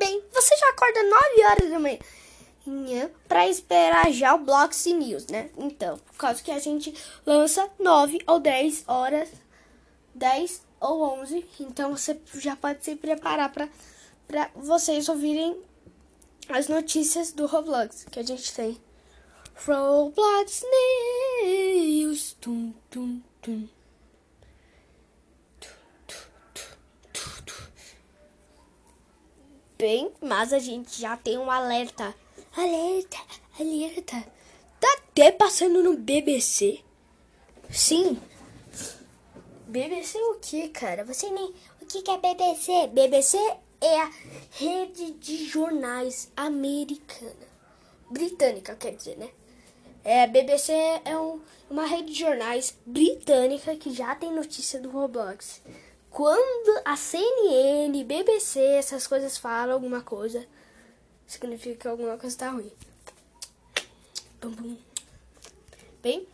bem, você já acorda 9 horas da manhã para esperar já o Bloxy News, né? Então, por causa que a gente lança 9 ou 10 horas, 10 ou 11, então você já pode se preparar para vocês ouvirem as notícias do Roblox que a gente tem. Roblox News. Tum, tum, tum. Bem, mas a gente já tem um alerta. Alerta, alerta. Tá até passando no BBC. Sim. BBC o que, cara? Você nem. O que, que é BBC? BBC é a rede de jornais americana. Britânica, quer dizer, né? É, BBC é um, uma rede de jornais britânica que já tem notícia do Roblox. Quando a CNN, BBC, essas coisas falam alguma coisa, significa que alguma coisa está ruim. Bum, bum. Bem,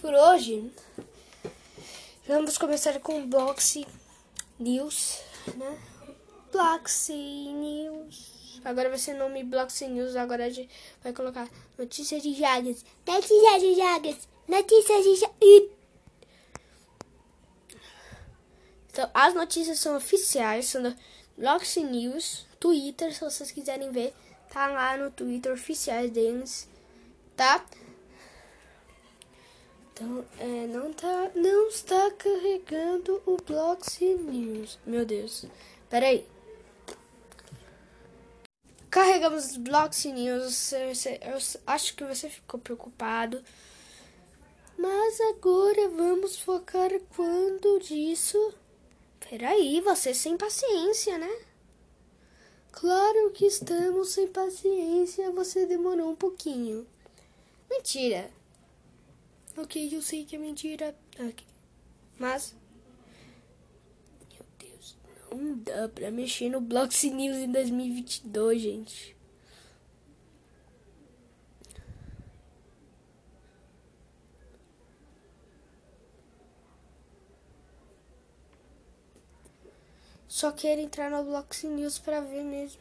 por hoje, vamos começar com Bloxy News, né? Bloxy News. Agora vai ser nome Bloxy News, agora a gente vai colocar notícias de Jagas. Notícias de Jagas. Notícias de Jagas. Então, as notícias são oficiais, são do Bloxy News, Twitter, se vocês quiserem ver, tá lá no Twitter oficiais deles, tá? Então, é, não tá, não está carregando o Bloxy News. Meu Deus. Pera aí. Carregamos os Bloxy News. Eu acho que você ficou preocupado. Mas agora vamos focar quando disso Peraí, você sem paciência, né? Claro que estamos sem paciência, você demorou um pouquinho. Mentira. Ok, eu sei que é mentira. Okay. Mas. Meu Deus, não dá pra mexer no Bloxy News em 2022, gente. Só quero entrar no Blox News para ver mesmo.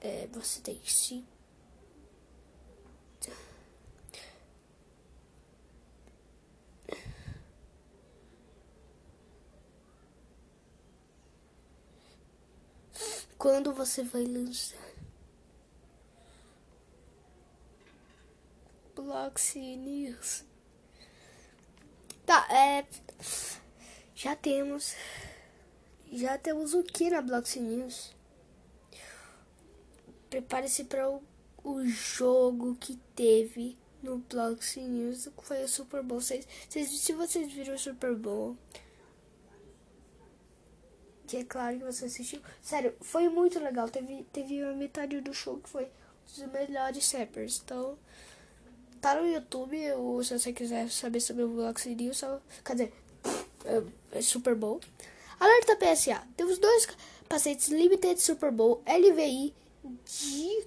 É, você tem que se. Quando você vai lançar? Blox News. Tá, é. Já temos. Já temos o que na Block News? Prepare-se para o, o, jogo que teve no Block News, que foi o Super Bowl. Vocês, se vocês viram o Super Bowl, que é claro que você assistiu. Sério, foi muito legal. Teve, teve a metade do show que foi dos melhores rappers. Então, tá no YouTube. Ou se você quiser saber sobre o Block News, só. Quer dizer, é, é Super Bowl. Alerta PSA. Temos dois capacetes Limited Super Bowl LVI de.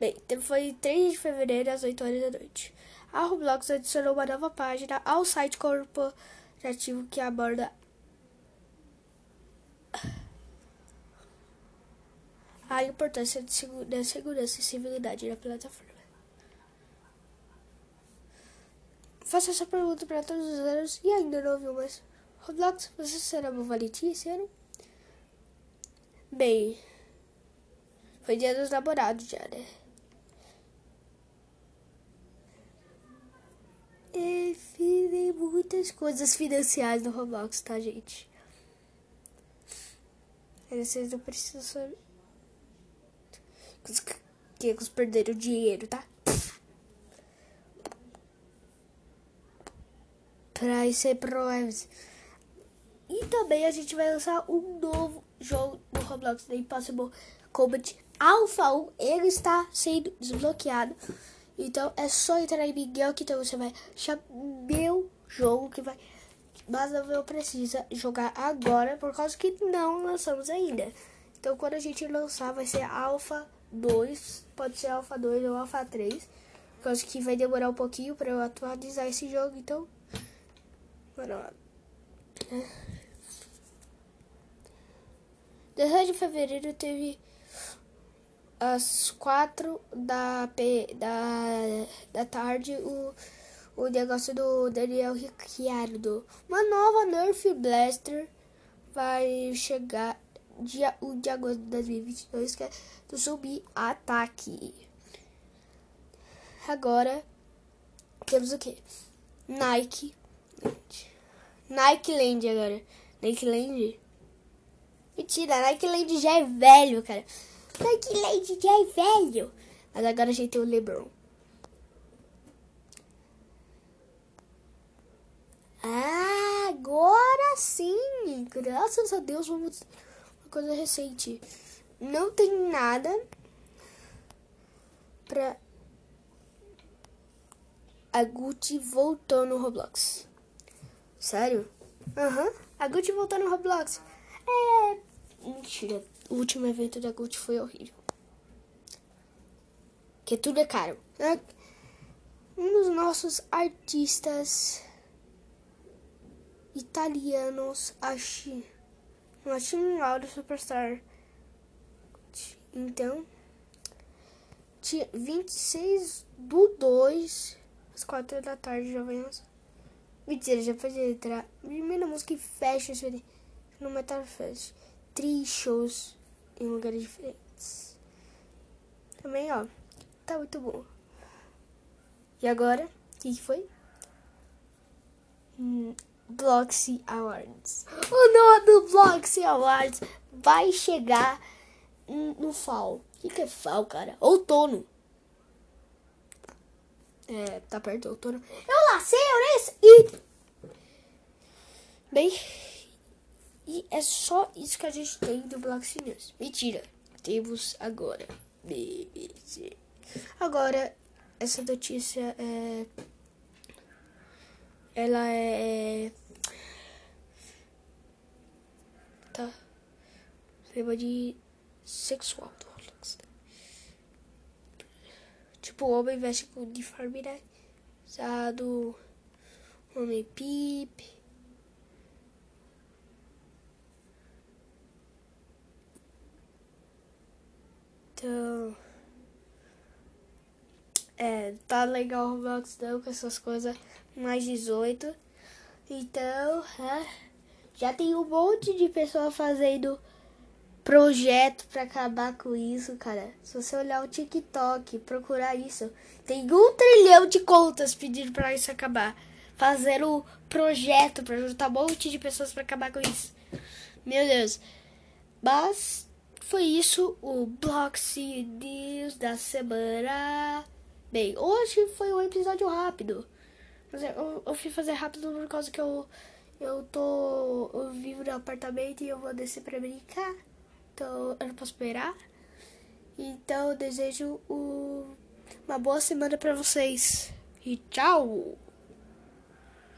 Bem, foi 3 de fevereiro às 8 horas da noite. A Roblox adicionou uma nova página ao site corporativo que aborda a importância da segurança e civilidade da plataforma. Faça essa pergunta para todos os anos e ainda não ouviu mais. Roblox, você será uma valentia esse ano? Bem, foi dia dos namorados já, né? E tem muitas coisas financiais no Roblox, tá, gente? Vocês não precisam saber. Que eles perderam dinheiro, tá? Pra isso é pro e também a gente vai lançar um novo jogo do Roblox, The Impossible Combat Alpha 1. Ele está sendo desbloqueado. Então é só entrar em Miguel que então você vai achar meu jogo que vai. Mas não precisa jogar agora por causa que não lançamos ainda. Então quando a gente lançar vai ser Alpha 2, pode ser Alpha 2 ou Alpha 3. Por causa que vai demorar um pouquinho para eu atualizar esse jogo, então. Bora lá. É. 16 de fevereiro teve às 4 da, da, da tarde o, o negócio do Daniel Ricciardo. Uma nova Nerf Blaster vai chegar dia 1 de agosto de 2022, que é do Zumbi Ataque. Agora temos o que? Nike. Nike Land agora. Nike Land. Mentira, Nike Land já é velho, cara. Nike Land já é velho. Mas agora a gente tem o LeBron. Ah, agora sim! Graças a Deus, vamos. Uma coisa recente. Não tem nada pra a Gucci voltou no Roblox. Sério? Aham. Uhum. A Gucci voltou no Roblox. É. Mentira. O último evento da Gucci foi horrível. Que tudo é caro. É, um dos nossos artistas italianos. Acho um áudio superstar. Então. Dia 26 do 2 às quatro da tarde vai lançar. Mentira, já pode entrar. Primeira música e fecha no Metal Fest. Três shows em lugares diferentes. Também, ó. Tá muito bom. E agora, o que, que foi? Hum, Bloxy Awards. O nome do Bloxy Awards vai chegar no fall. O que, que é fall, cara? Outono. É, tá perto do outono. Eu lacei a e. Bem. E é só isso que a gente tem do Black News. Mentira. Temos agora. Agora, essa notícia é. Ela é. Tá. Tema de sexual. Tipo, o homem veste com uniforme, né? Usado. Homem pipe. Então. É, tá legal o Roblox não com essas coisas mais 18. Então, é, já tem um monte de pessoa fazendo projeto para acabar com isso, cara. Se você olhar o TikTok, procurar isso, tem um trilhão de contas pedindo para isso acabar. Fazer o projeto para juntar um monte de pessoas para acabar com isso. Meu Deus. Mas foi isso o Bloxy News da semana. Bem, hoje foi um episódio rápido. Mas eu, eu fui fazer rápido por causa que eu, eu tô. Eu vivo no apartamento e eu vou descer pra brincar. Então eu não posso esperar. Então eu desejo o, uma boa semana pra vocês. E tchau!